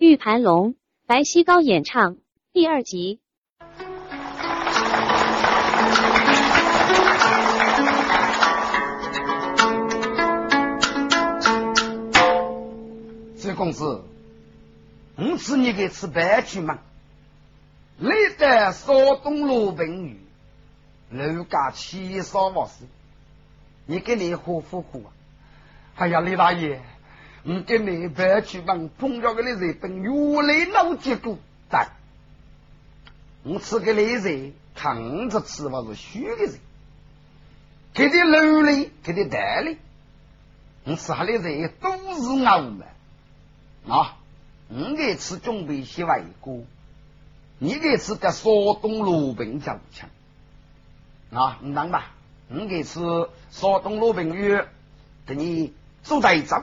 玉盘龙，白希高演唱第二集。周公子，我吃你给吃白去吗？历代少东罗文宇，楼家七少万事，你给你活活活啊！哎呀，李大爷，我给你白去忙，碰着个的日本越来老结果，但我吃个的人扛着吃法是虚的人，给的楼里，给的袋里，我吃下的人都是熬嘛啊！我给吃准备些外锅。你给吃个山东罗宾酒枪啊，你当吧？你给吃山东罗宾鱼，给你做带走。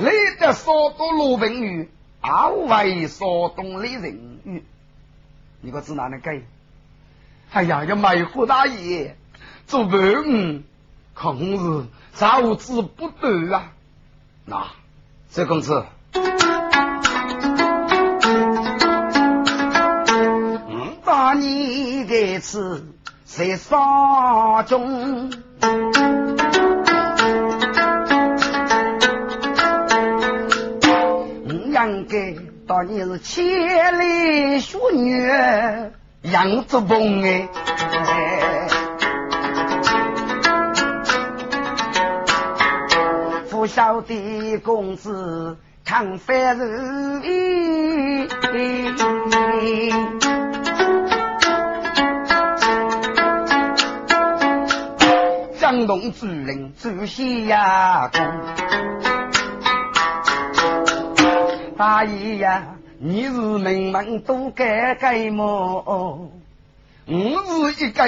你的山东罗宾鱼，二为山东的人鱼，你可知哪能改？哎呀，要卖货大爷做饭，可是招之不得啊！那这公子嗯。把你给吃在沙中，应该当你是千里淑女杨子凤哎，不晓得公子看凡人。江东主人主西呀公，大爷呀，你是门门都该改么？我是一个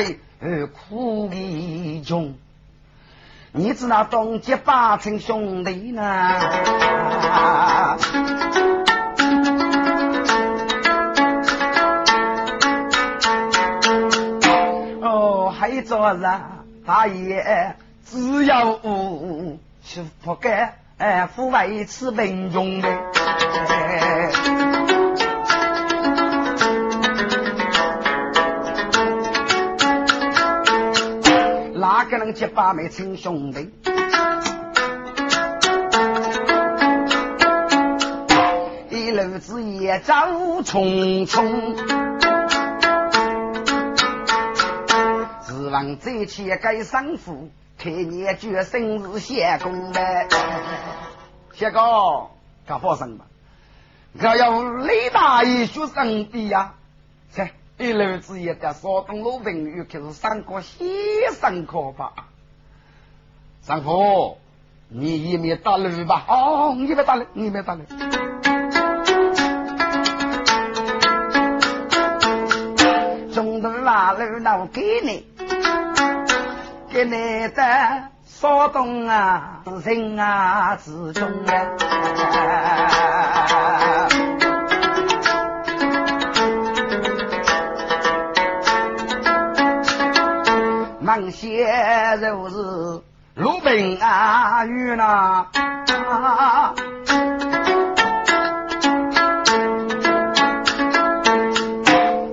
苦的穷，你知那东街八成兄弟呢？哦，还有做啥？大爷，只要去不干，哎，不为吃贫穷的。哪个能结把妹亲兄弟？一路子也走匆匆。望再去改生父，开年决生日谢公呗。谢哥，干发生吧？我要雷大爷学生的呀！切，一楼子也在山东路文宇开始上课，先上课吧。上课，你一面打雷吧？哦，你别打雷，你别打雷。中途拉路闹给你。给你的骚动啊，人啊自中啊，忙些就是鲁宾啊，与那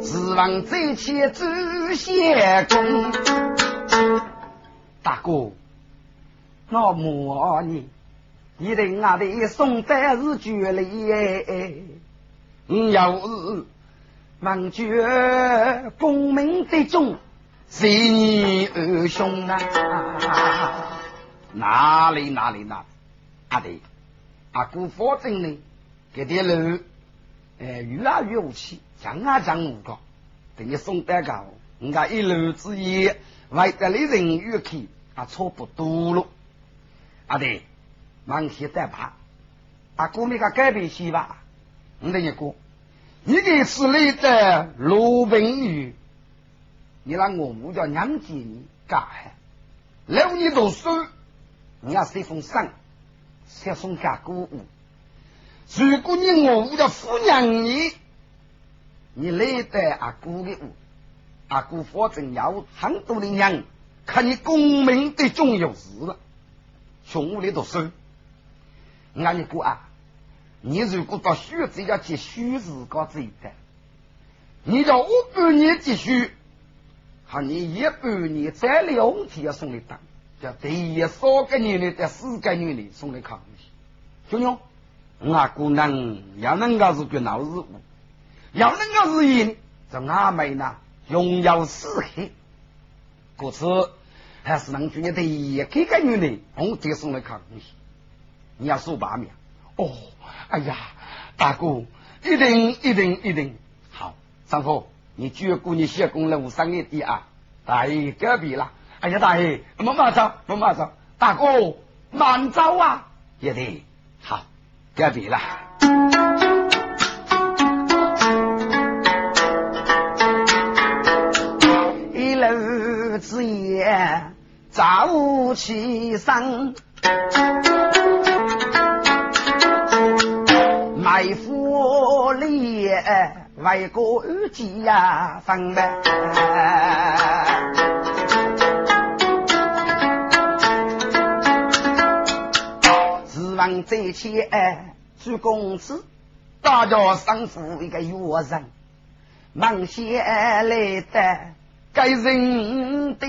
指望这些知些功。大哥，我骂你，你的俺的宋代是绝里哎，你要是忘绝功名的中，谁你二兄啊？哪里哪里哪里？阿弟，阿姑保证呢，给点路，哎，越来越武气，讲啊讲五个，等你宋代搞，人家一路之夜，为得你人越去。啊，差不多了，阿弟，忙些再爬，阿哥那个改变些吧。我跟你讲，你给吃了的罗宾鱼，你让我母叫娘接你干哈？留你读书，你要随封信，先送家姑姑。如果你我母叫抚养你，你来得阿姑的屋，阿姑反正要很多的娘。看你功名的重要事了，穷里读书，俺你哥啊，你如果到徐子要去徐子搞这一单，你叫我半年积蓄，和你一半年再两天送你当，叫第一三个月里在四个月里送你康熙。兄弟，我姑娘要能够是个闹事物，要能够是因，这阿妹呢，拥有四黑，故此还是能去你的一个女人，我再送你康熙。你要数八秒哦。哎呀，大哥，一定一定一定好。三夫，你绝顾你谢公路上一点啊！大爷隔壁了。哎呀，大爷，慢慢走，慢慢走。大哥，慢走啊！一定好，隔壁了。夜，早起身。为夫立为国家分呗，指望这些朱公子，大家生父一个约人，忙些来的该人的，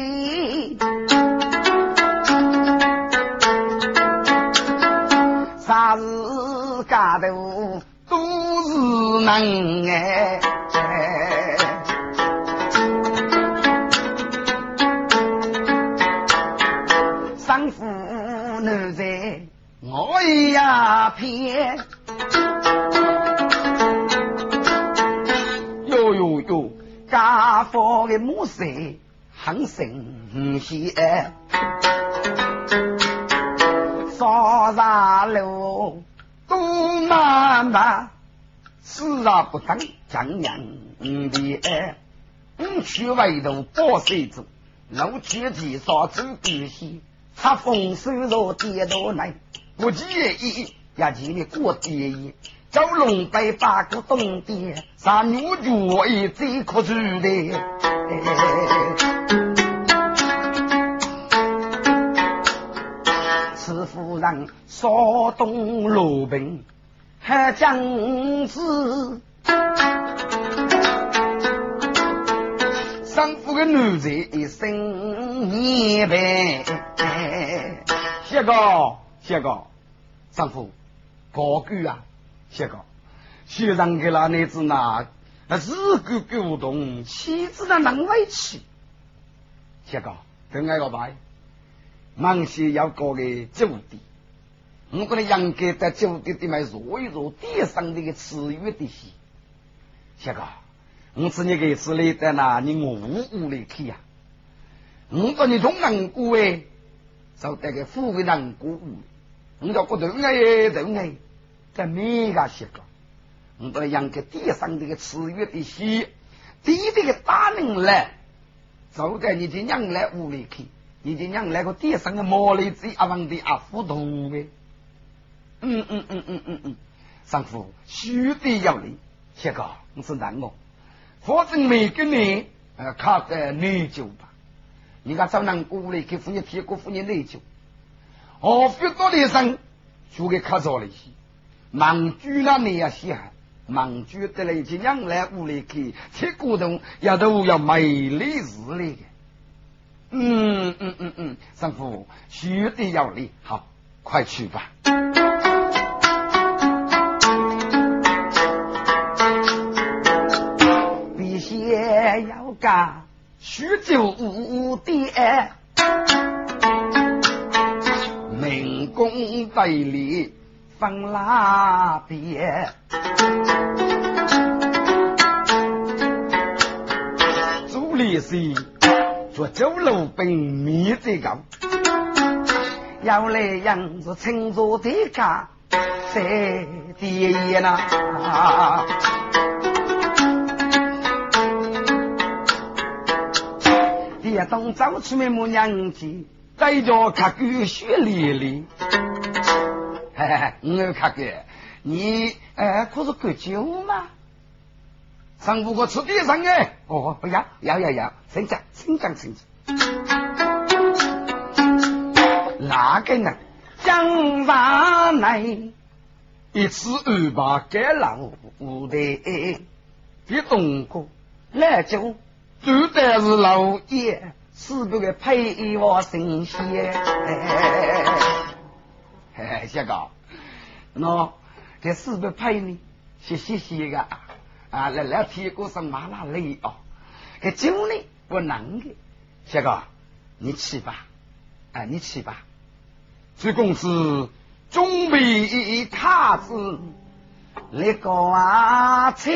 啥日干头？都是能哎，生父难在我呀偏，我的母色很神奇哎，上山路。都妈妈，死而不等，将娘的爱，五去外头报水子，路去地上走必须，插风收入跌到来，不介意，也见你过第一，叫龙背八个冬天，三女主也最可住的。此夫人。少东罗平还将子，生父的女子一生年白。谢哥，谢哥，丈夫高举啊，谢哥，学生给那女子那日久久动，妻子那能委屈。谢哥，等挨个拜，忙些要过个酒店。我跟你杨哥在酒店里面坐一坐，地上那个吃鱼的戏，小哥，我吃你个吃嘞在那，你我无无的去呀？我跟你从难过哎，就带个富贵难过，我叫不动哎，动哎，在每个小哥，我跟你杨哥地上这个吃鱼的戏，地这个大人来，就在你的娘来屋里去，你的娘来个地上的毛栗子阿王的阿糊涂的。嗯嗯嗯嗯嗯嗯，丈夫须得要礼，谢哥，你是难我，反正每个人呃靠在内疚吧。你看找南姑来给妇女提过妇女内疚，哦，许多的生就给卡着了些，忙住那你也稀罕，忙住得来就让来屋里去，铁骨头也都要美丽日丽。嗯嗯嗯嗯，丈夫须得要礼，好，快去吧。必先要干许久无爹，民工队里分拉别，朱律师做酒楼兵面子高，要来养着青州的家在爹呐。一动早出门母娘子，在家看狗血淋淋。我看狗，你呃可是喝酒吗？上不过吃地上哎，哦，不要，要要要，请讲，请讲，请讲。那个呢？江上来，一次二八该老五的别东哥来就绝对是老爷，是不个配我神仙。哎，小高，喏，这是不配呢？谢谢谢个啊，来来提过是麻辣累哦，这酒呢不能的，小高，你去吧，啊，你去吧，这公司。准备卡子那个啊车，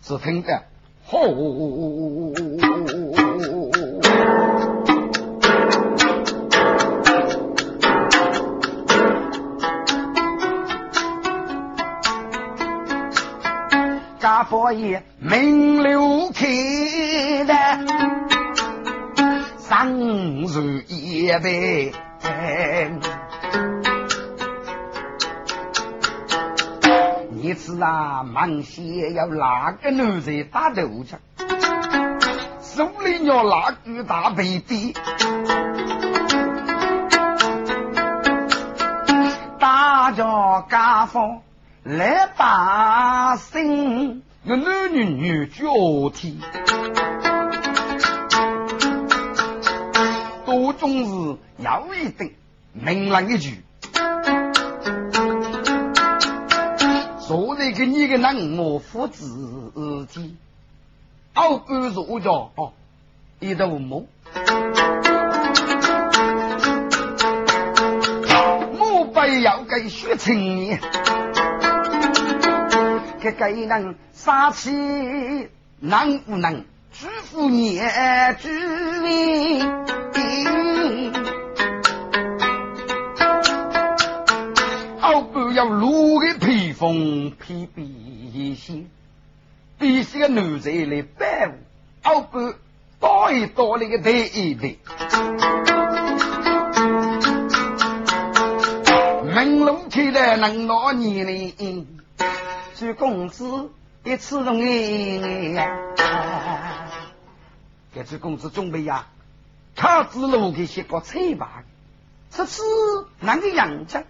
只听得吼，家佛爷名流开的，三日一杯。一次啊，忙些要哪个女人打头去？手里要拿个大背背，大家家坊来把声，那男女女交替，多种是要一等，明朗一句。昨日给你个人我父子己，傲骨弱脚哦，一头毛，莫非要给血情你？这个人杀气能不能祝福你之命？傲骨要路的披。风披鼻息，鼻息个男子来摆舞，傲骨倒一倒那个抬一抬，门路开的能拿你呢？朱公子一次容易，给朱公子准备呀，他子路给写个彩吧，这次哪个样子？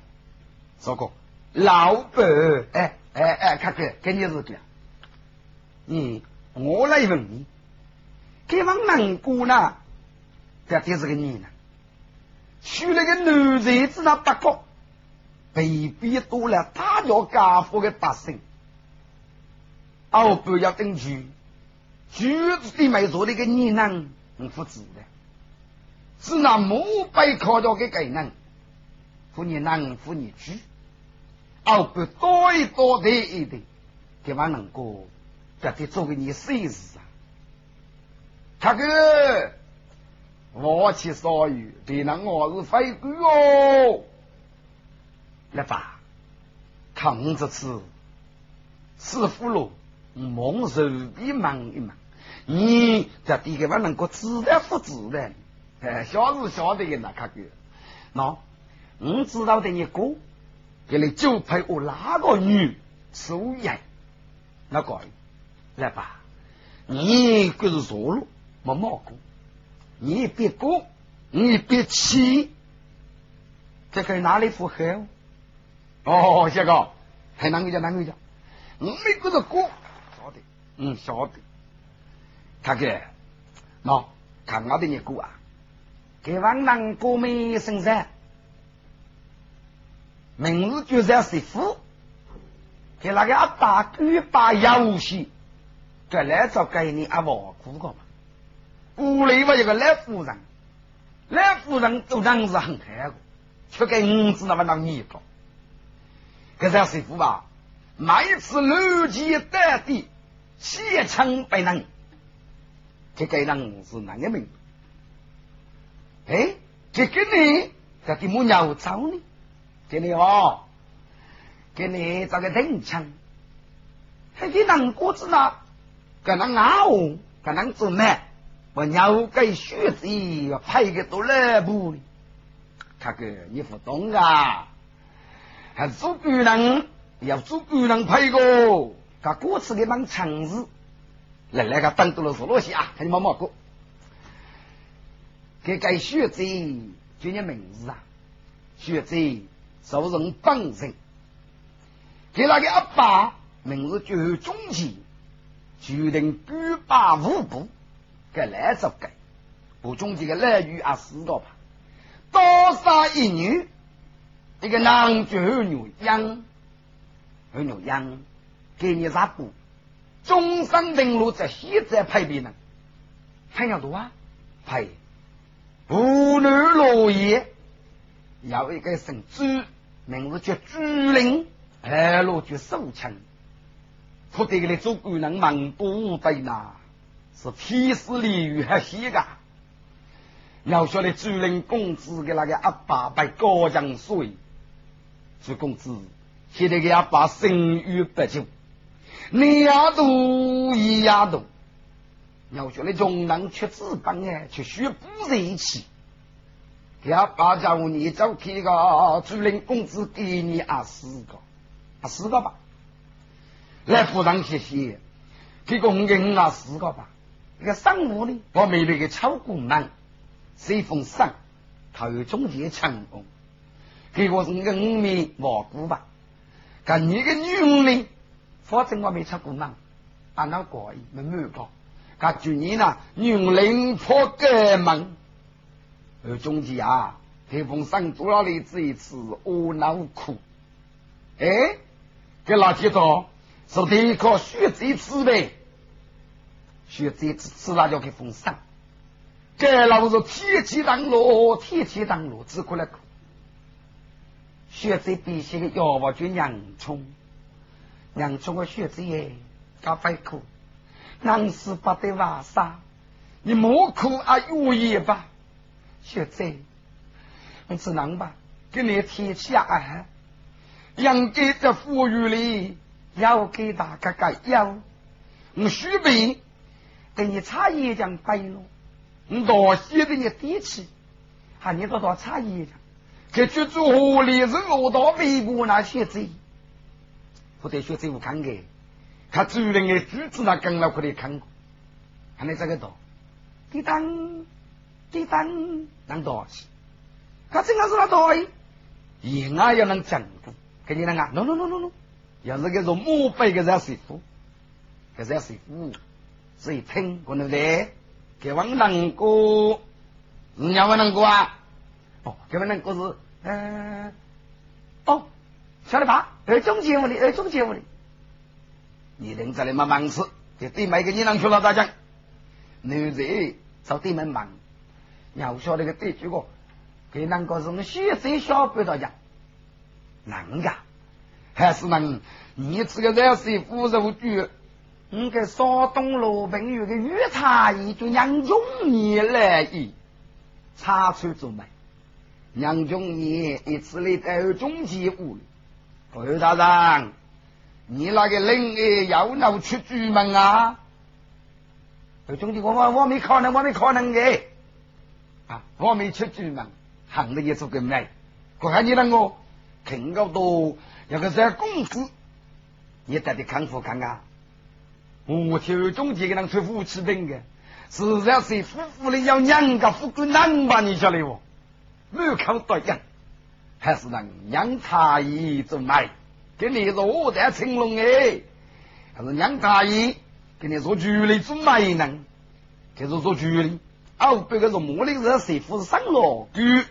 糟糕。老板，哎哎哎，看看，给你是这样。你我来问你，这帮南姑呢？这第是个你呢？娶了个男人子那八个，被逼多了，他叫家父的百姓，哦，不要等去，橘子的没做那个你呢？你不知的，是那母辈靠着给给人，妇女男，妇女娶。哦，不多一多的一点，对方能够绝对做给你试试啊！他哥，我去烧鱼，别人我是飞官哦。来吧，看我这次师傅喽，忙随便忙一忙，你这地个方能够自然不自然？哎，小是晓得的那他哥，喏，你知道的你哥。给你就配我哪个女出人？那个来吧，你可是错了，没冒过，你别过，你别气，这个哪里符合？哦，小哥，还哪个叫哪个叫？我没觉得过，晓得，嗯，晓得。他哥，喏，看我的你过啊，给王南过没生产。明日就是要媳妇，给那个阿大哥把游戏，这来找给你阿王姑个嘛。屋里嘛有个赖夫人，赖夫人做人是很开个，却给五子那么当你个。这要媳妇吧，每次乱七八地，血枪被人，这个人是哪个命？哎，这个呢，这怎么鸟找呢？给你哦，给你找个定枪，还给能果子呢？可能啊哦，可能做咩？我鸟给血子要拍个多来步，他个你不懂啊？还做工人要做工人拍个，他果子给帮强子，来来个等到了什么西啊？看你毛毛哥，给改血子，叫你名字啊，血子。受人本人，给那个阿爸名字叫中吉，决定举把五步，给来着改。我中吉的来语啊，四个吧，多杀一女，一个男就二女养，二女养，给你啥补？中山登陆在西在派别呢？还要多啊？派无女落叶，要一个姓朱，名字叫朱灵，二路就守城，不得的做官能忙不对呐，是天时地利还些个。要晓得朱灵公子的那个阿爸被高将税，朱公子现在给阿爸生育不久。你丫头，一丫头，要学的穷人吃纸板哎，去学不在一起。要把家务你走去个主人工资给你啊四个，啊四个吧，来服上谢谢，给个五个啊四个吧。那个上午呢，我没那个超工人，随风上，他有中介成功，给我是五米蘑菇吧。跟你个女呢？反正我没出过门，俺那过没没过。他去年呢，用灵破革门，而中间啊，台风上多了来这一次我恼苦。哎，给老铁说，是第一颗血贼吃呗，血贼吃吃那叫给封上。这老是天气当路，天气当路，只过来苦。血贼必须的要不就洋葱。让中国学子耶，搞快苦，难死不得瓦沙，你莫苦啊，愿意吧？学子，你只能吧？给你天气啊，养给这富裕里，要给大家个要，我许备给你茶叶浆白了，我多些给你底气，还你多少茶叶浆？这居住河里是我到北部那些子。不得学这我看个，他主人的举止那跟了可以看过，看你这个多，滴当滴当能多少？他这个是那多哎，也俺要能讲过，给你那个，no no no no no，要是个说母辈个在媳妇，个在媳妇，所以听可能的，给王能过，人家王能过啊，哦，给王能过是，嗯，哦。晓得吧？二中节目的，二中节目的，你等着来嘛忙事，就对每个女人去了大讲，男人找对门忙，要晓得个对这个，给那个是我们学生小辈大讲，能噶？还是能？你这个热水壶肉具，你给山东罗平有个御茶艺，就杨中年来一茶出做卖，让中年一次来带二中节目。侯大人，你那个人哎，要闹出主门啊？兄弟，我我我没可能，我没可能的啊！我没出主门，行的也做个没。我看你那个挺高多，有个在公司，你得的康复看看。我听中介给人出夫妻病的，实在是夫妇的要两个富贵男吧？你晓得不？没有看到样。还是让娘茶姨做买，给你说在青龙哎，还是娘茶姨给你做主力做买呢？给是做主力，哦，别个是茉莉热水壶上了句，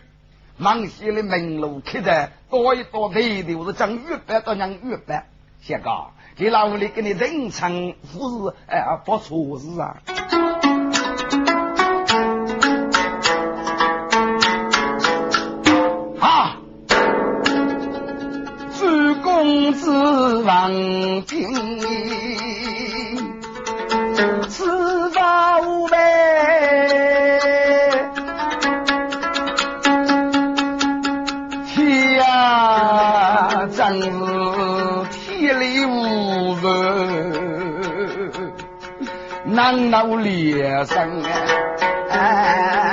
忙些的门路开的多一多对的，我是讲月白到讲月白，谢哥，给老屋里给你人称护士哎，不错事啊。王平，此法无辈，天呀，真是天理无人，难道烈生啊？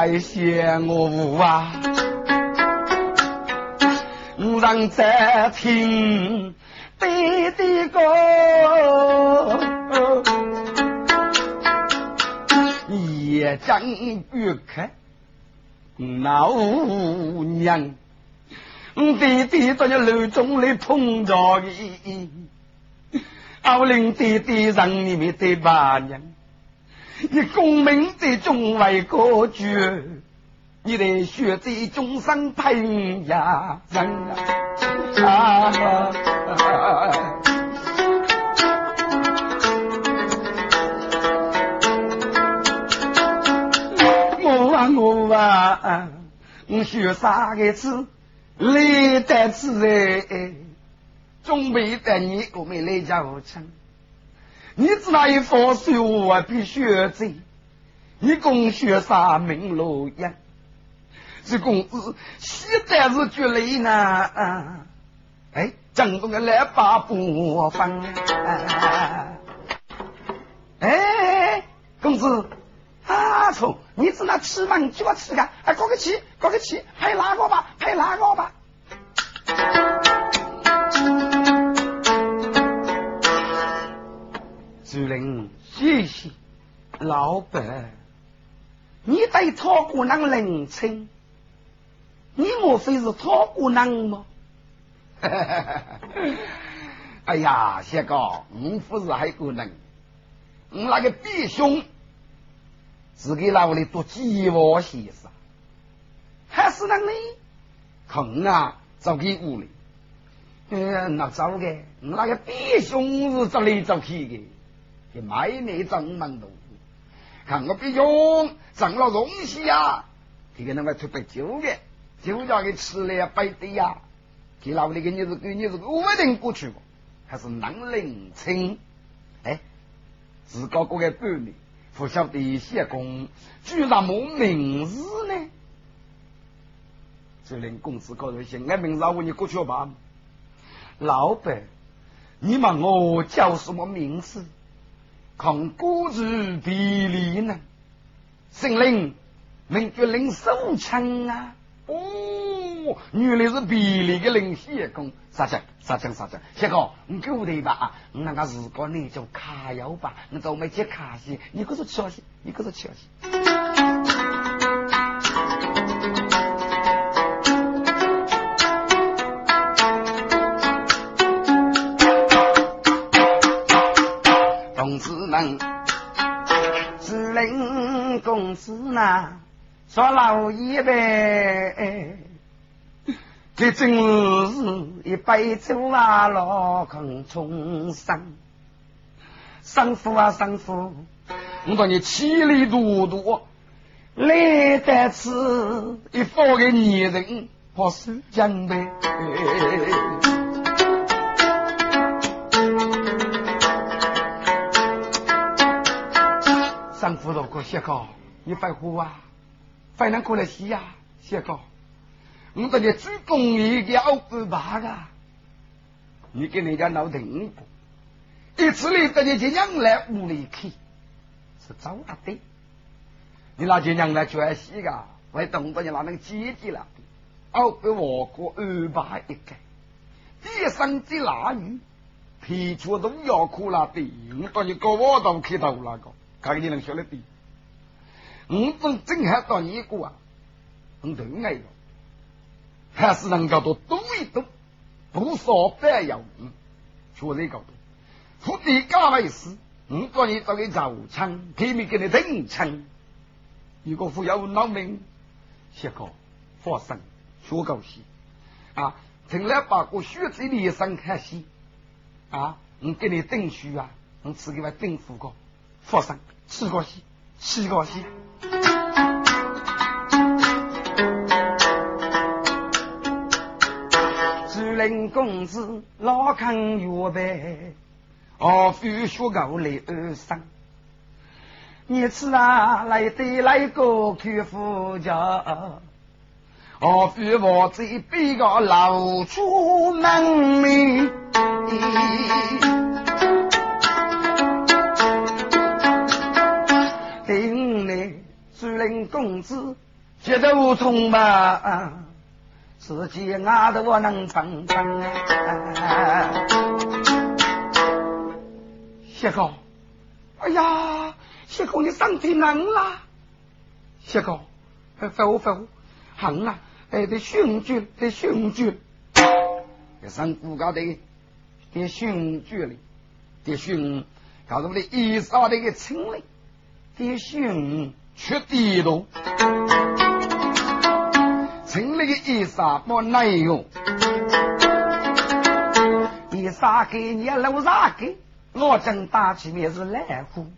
来谢我啊！让在听悲的歌，也将不开，老娘，弟弟在楼中里碰着你，奥令弟弟让你们的八娘，你功名在中为国主，你的血在终生平呀人啊！我啊，我学啥个字，来得字哎，准备等你我们来教成。你知道一放手我必学走，你共学啥名路呀？这公子现在是绝累呢。哎，正宗的来把不放。哎，公子。啊！错，你只那吃嘛？你叫我吃个，哎，过个气，过个气，配哪个吧？配哪个吧？老板。你对托姑娘冷清，你莫非是托姑娘吗？哎呀，谢哥，我不是还姑娘，我那个弟兄。是给老里做鸡窝先生，还是那你空啊？走给屋里，嗯，那走的，那个弟兄是走来走去的，给买那张门路，看我弟兄挣了东西呀，这个那么出白酒的，酒家给吃了白的呀，给老里给你是给你是固定过去不？还是能领清？哎，自个过个半年。不晓得谢公居然没名字呢？就连公子高头写俺名字，我你过去吧。老板，你问我叫什么名字？抗古子比例呢？姓林，名叫林守强啊。哦，原来是比例的林谢公。啥讲啥讲啥讲，谢哥，你给我的吧，我那个如果你叫卡药吧，你都没接卡西，你可是吃西，你可是吃西。令公司呢，说老一辈。这真是一杯酒啊，老坑重生，生父啊生父，我说你千里嘟嘟来得此，一方个女人不是江北。生父如果写稿，你快活啊，快能过来写呀，写稿。我这里主公一个奥布巴噶，你给人家闹停过，一次里这里就娘来屋里去，是早啊的。你那些娘来全洗个，为等到你拿那能姐姐了，奥布我过二八一个，地上的腊鱼，皮出都要苦了的，我到你搞我都去到那个，看你能晓得的。我正正还到你过啊，很疼爱个。还是人家多赌一赌，不少白有嗯，确实搞多。府地干为事，五个人都给造枪，拼命给你顶枪。如果富有脑命，写个发生学高戏啊，成了把个学子里生开戏啊，我给你顶书啊，我赐给我顶副个发生四个戏，四个戏。林公子老看月白，何须学高来二生？你此啊来得来个看夫家，何须我这边个老出门里？听你朱林公子觉得无从吧？自己阿的我能成成。谢哥，哎呀，谢哥你身体能啦？谢。哥，发发发行啊，哎得训句，得训句，这上骨高的得训句哩，得训搞什么的衣裳的个清理，得训缺地道，清理个衣裳不耐用，衣裳给你老啥给？我正打起面是来乎。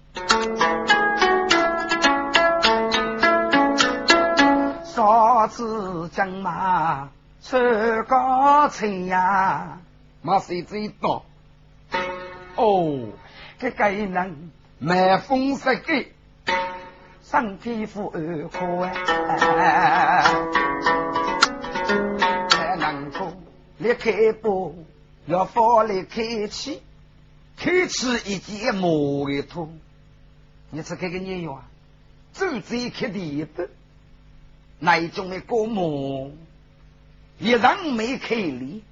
少子将马出高城呀，马谁知道？哦，这个人卖风色的，身体肤二可够离开步，要放离开气。开启一件毛的土，你是这个年月啊？走这开地步，那一种的过毛，一人没开力，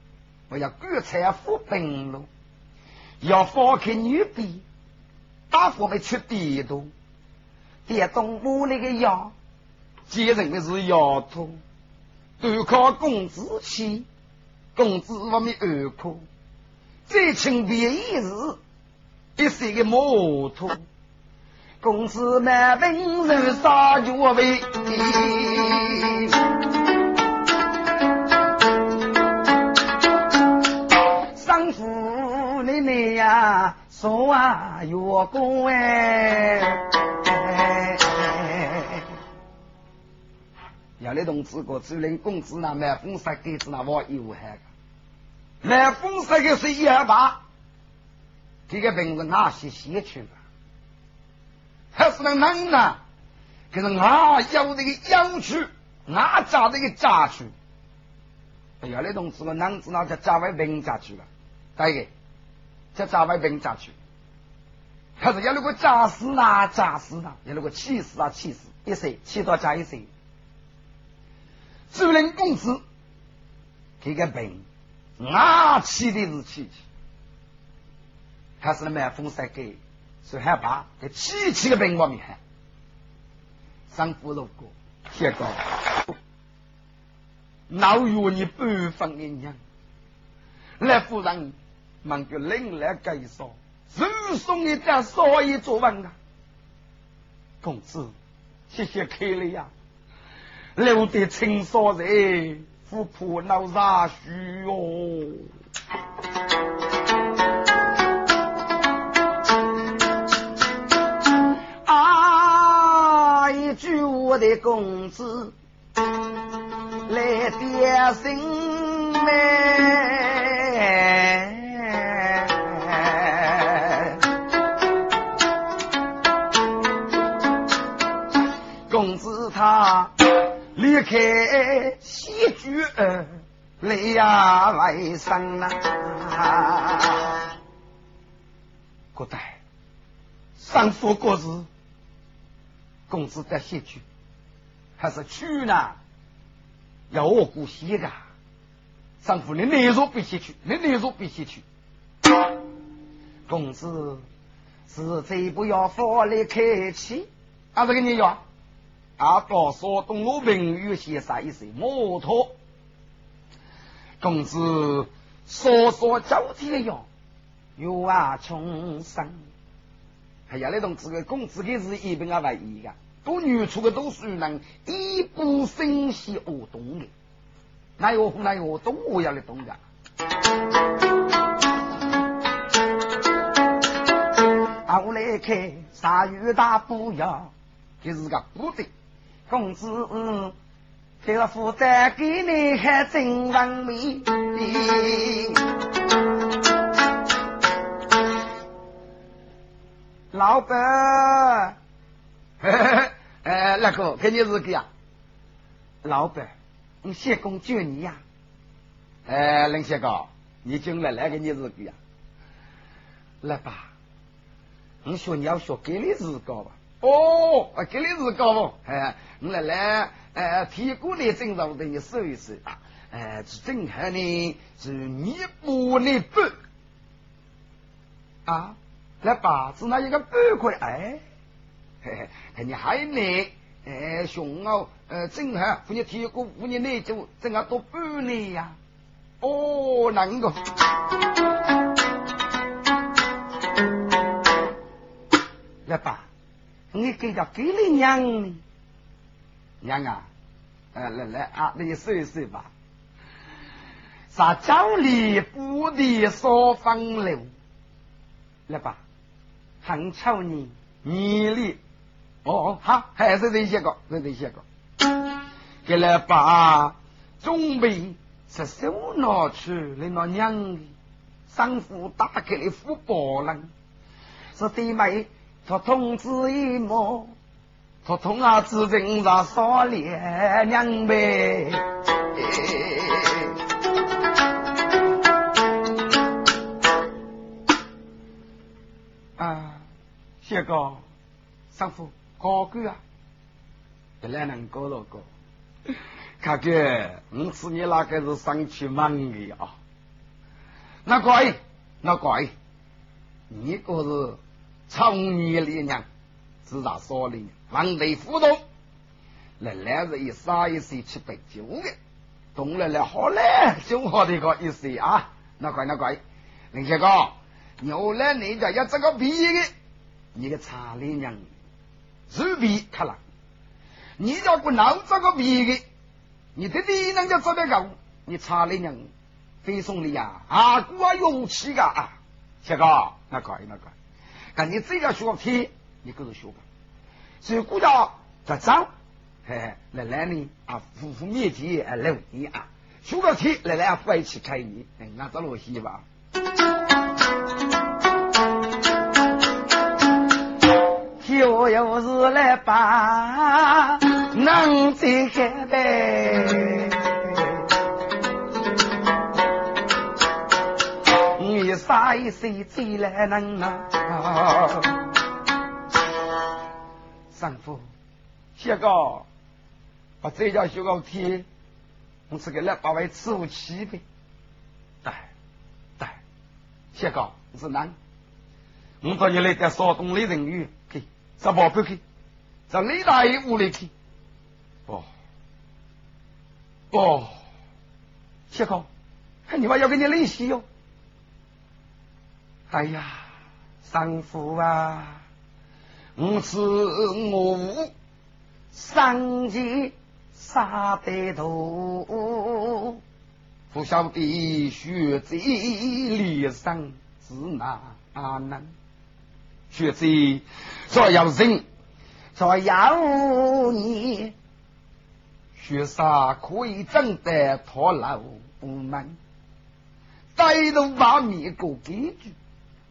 我要割菜扶本路，要放开女婢，大夫们出地图，电动屋里的药，接人的是丫头，都靠工资起，工资我们二苦。再请别一日，一是个摩托，公司满本人杀脚位，商夫奶奶呀，说啊月工哎，要那同志个主人工资那满分杀给子那我有害。来风色的是一二八，这个病是哪些先去的？还是那能呢？可是俺要这个养去，俺家这个家去。哎呀，那同志我能知道叫家外病家去了，对个，叫家外病家去。还是要那个家死啊，家死啊，要那个气死啊，气死，一岁气到家一岁。人公子，这个病。俺气的是气气，还是买风扇给，是害怕这气气的病我们害。上不如过，结果哪有你半分的娘？来夫人忙就领来介绍，赠送一点少爷作文啊。公子，谢谢开了呀，留得青少人。富婆闹啥虚哦？啊！一句我的公子来点心嘞，离开。一句儿泪呀来生啊！古代上说过是公子在写句，还是去呢？要我姑写的。上夫你内若必写去，你内若必写去。公子是最不要放来客气，啊，这个你要。阿到说东我名誉先生一岁摩托，公子说说交天要有啊重生，哎呀，那种这个公子给是一本啊万一个，都女出的都是能一步生息我懂的，那有那有懂我要的懂的，啊我来看鲨鱼大不要，这是个不对。公子，这个负担给你还真完美。老板，哎，那个肯定是个呀？老板，你谢公救你呀？哎，林谢高，你进来来给你是个呀？来吧，你说你要说给你是个吧？哦，给你是个不？哎。我来来，呃，提过来正常的你收一收啊，呃，是正好呢，是弥补那半啊，来把子那一个半块，哎，嘿嘿，看你还内，哎，熊哦，呃，正好妇女提过五年内就正好多半年呀。哦，能够。来吧，你给他给了娘呢？娘啊，呃，来来啊，你试一试吧。啥叫里不的说风流？来吧，很丑你，你里哦，好，还是这些个，是这些个。给来把准备是手拿去，你那娘的，丈夫打开的副包了，是弟妹。他通知一幕，他通啊，知人上少连娘呗。啊，谢哥，丈夫高官啊，原来能高了高。看哥，我知你那个是上去忙的啊。那怪，那怪，你可是。从你力量，自大少林，王队副动，仍然是以三一岁七百九的，动了了好嘞，就好的一个一岁啊！那怪那怪，林先哥，牛来你家要这个皮的，你个查理娘，是皮看了，你要不闹这个皮的，你的力量就做得够，你查理娘非送你呀，啊，我勇气个啊，先哥，那怪那怪。看你这个学题，你跟着学吧。所以国家在涨，嘿嘿，来来呢啊，夫妇面前啊留你啊，学个题来来不一起开你，那这罗西吧。就又是来把能这个呗。啥一岁最来能啊？丈夫，谢哥，把这家修个天，我是给来把位伺候起呗。对对，谢哥是男，我到你来点少东的人员去，上宝贝去，上李大爷屋里去。哦哦，谢哥，看你妈要给你利息哟。哎呀，丈夫啊，我是我上级杀得头，不晓得学在脸上是哪能？学在做要人，做要你，学啥可以挣得拖老不门，带头把面过几句。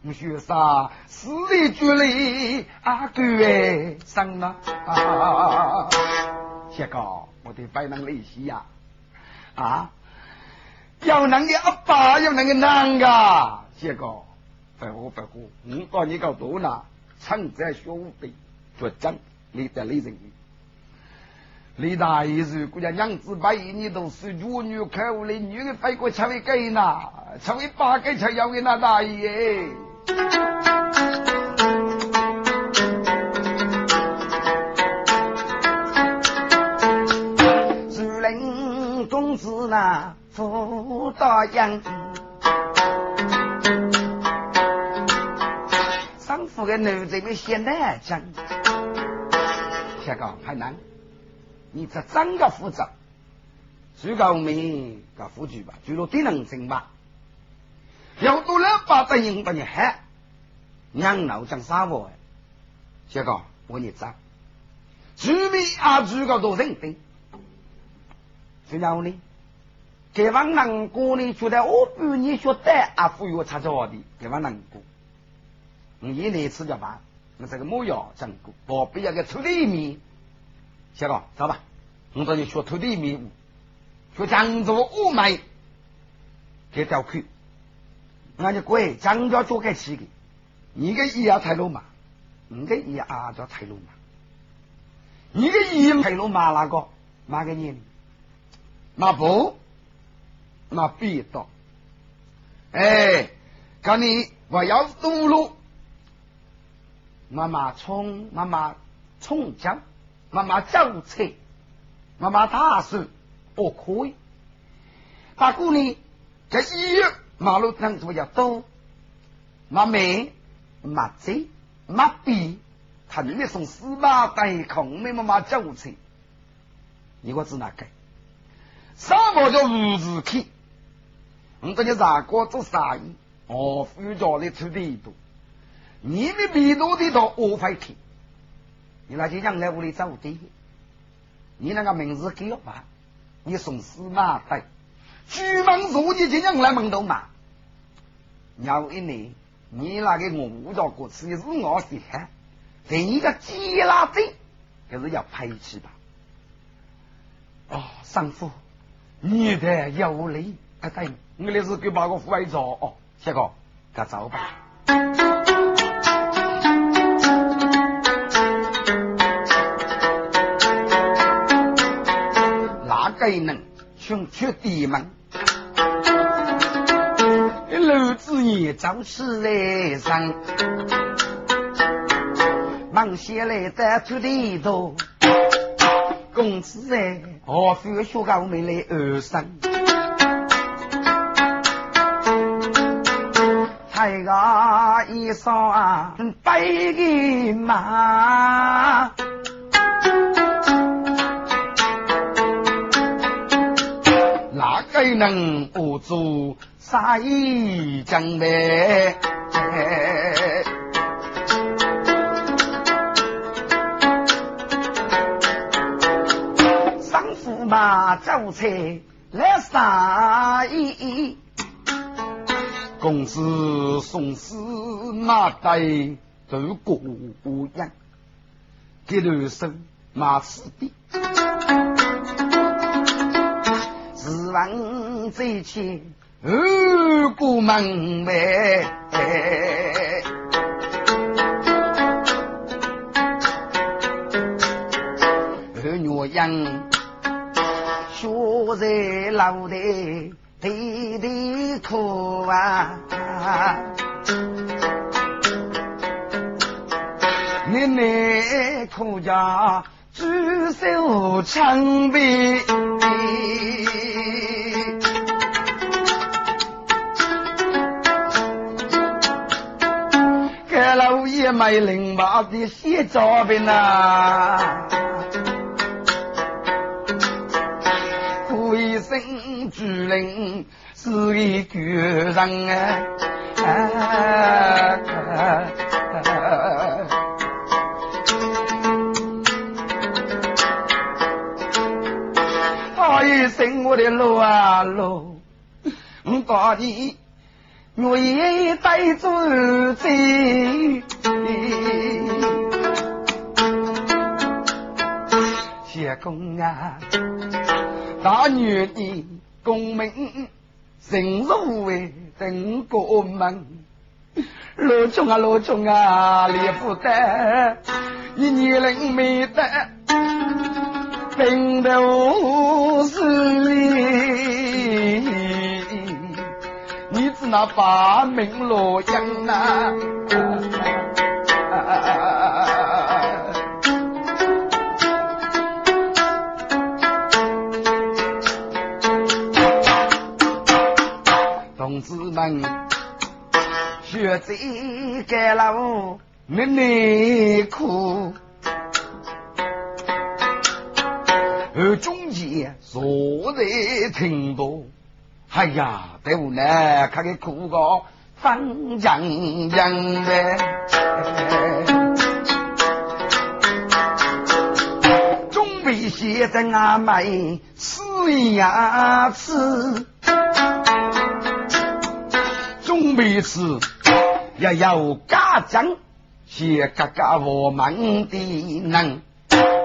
我学啥？死里绝里阿哥哎，生了啊！谢哥，我的白能利息呀啊！要能的阿爸，要能的男噶，谢哥，白活白活，我把你搞多了，趁在兄弟绝真，你得理人。李大爷是国家娘子百你都是女女开悟的女的，飞过吃为给呐，吃为八给吃要给那大爷。树林公子那福大洋，上府的女子们现在讲，下个海南，你这整个负责，最高明个副局吧，就说低能行吧。要多了把这人把你害，娘老讲啥话？小哥，我你讲，除非啊，诸个都认定，最后呢，给往难过呢，觉得我比你学得啊，富有差着的，给往难过。你一年吃就饭，我这个木药整过，我不要个土地米。小哥，走吧，我这就学土地米，学江州五梅，给条去。俺就鬼，张家做个起的，你个一要太路嘛，你个一啊叫太路嘛，你个一太路嘛那个，哪个你？那不，那必到。哎，看你我要堵路，妈妈冲，妈妈冲江，妈妈交车，妈妈打算不可以。大姑呢，这一月马路上怎么叫多？妈妹、妈姐、妈逼，他你送司马带空没妈妈交车，你我只哪个？什么叫无字去？我这你啥哥做啥意？哦，副家的出的多，你们比多的多，我会去。你那就将来屋里找的，你那个名字给我吧，你送司马带，举门入你就将来门头嘛。要一年，你那个我家过去是我的汉，第一个鸡拉的，可是要赔起吧？哦，上父。你的有理，啊对，我那是给把个怀着哦，谢哥，他走吧。哪个能穷出地门？楼子也早起来上，忙些来在土地头。公子哎，哦，非学高没来二生，才个一双白的马，哪个能不做杀一将呗？马走车来杀一，公子送死马带走过样，给头手马死的，自问这前二过门外，二女人。学在老的地地哭啊，奶奶哭家举手枪毙，给老爷买零八的洗澡饼啊。生主人是一个人啊！他一生我的路啊路，我到底我也带着走。谢公啊！大女的功名，成如为等过门。罗中啊罗中啊，离不得，一年零没得，病得无那把命落阳呐。同志们，学在街路妹妹哭，而中间坐在听到，哎呀，对我呢，看个苦个翻江江的，准备写在阿妹死牙齿。总每次也有家长写格格我们的人，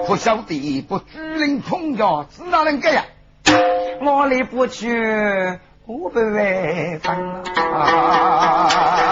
不晓得不举人通家，只哪能个呀？我来不去，我不会分啊。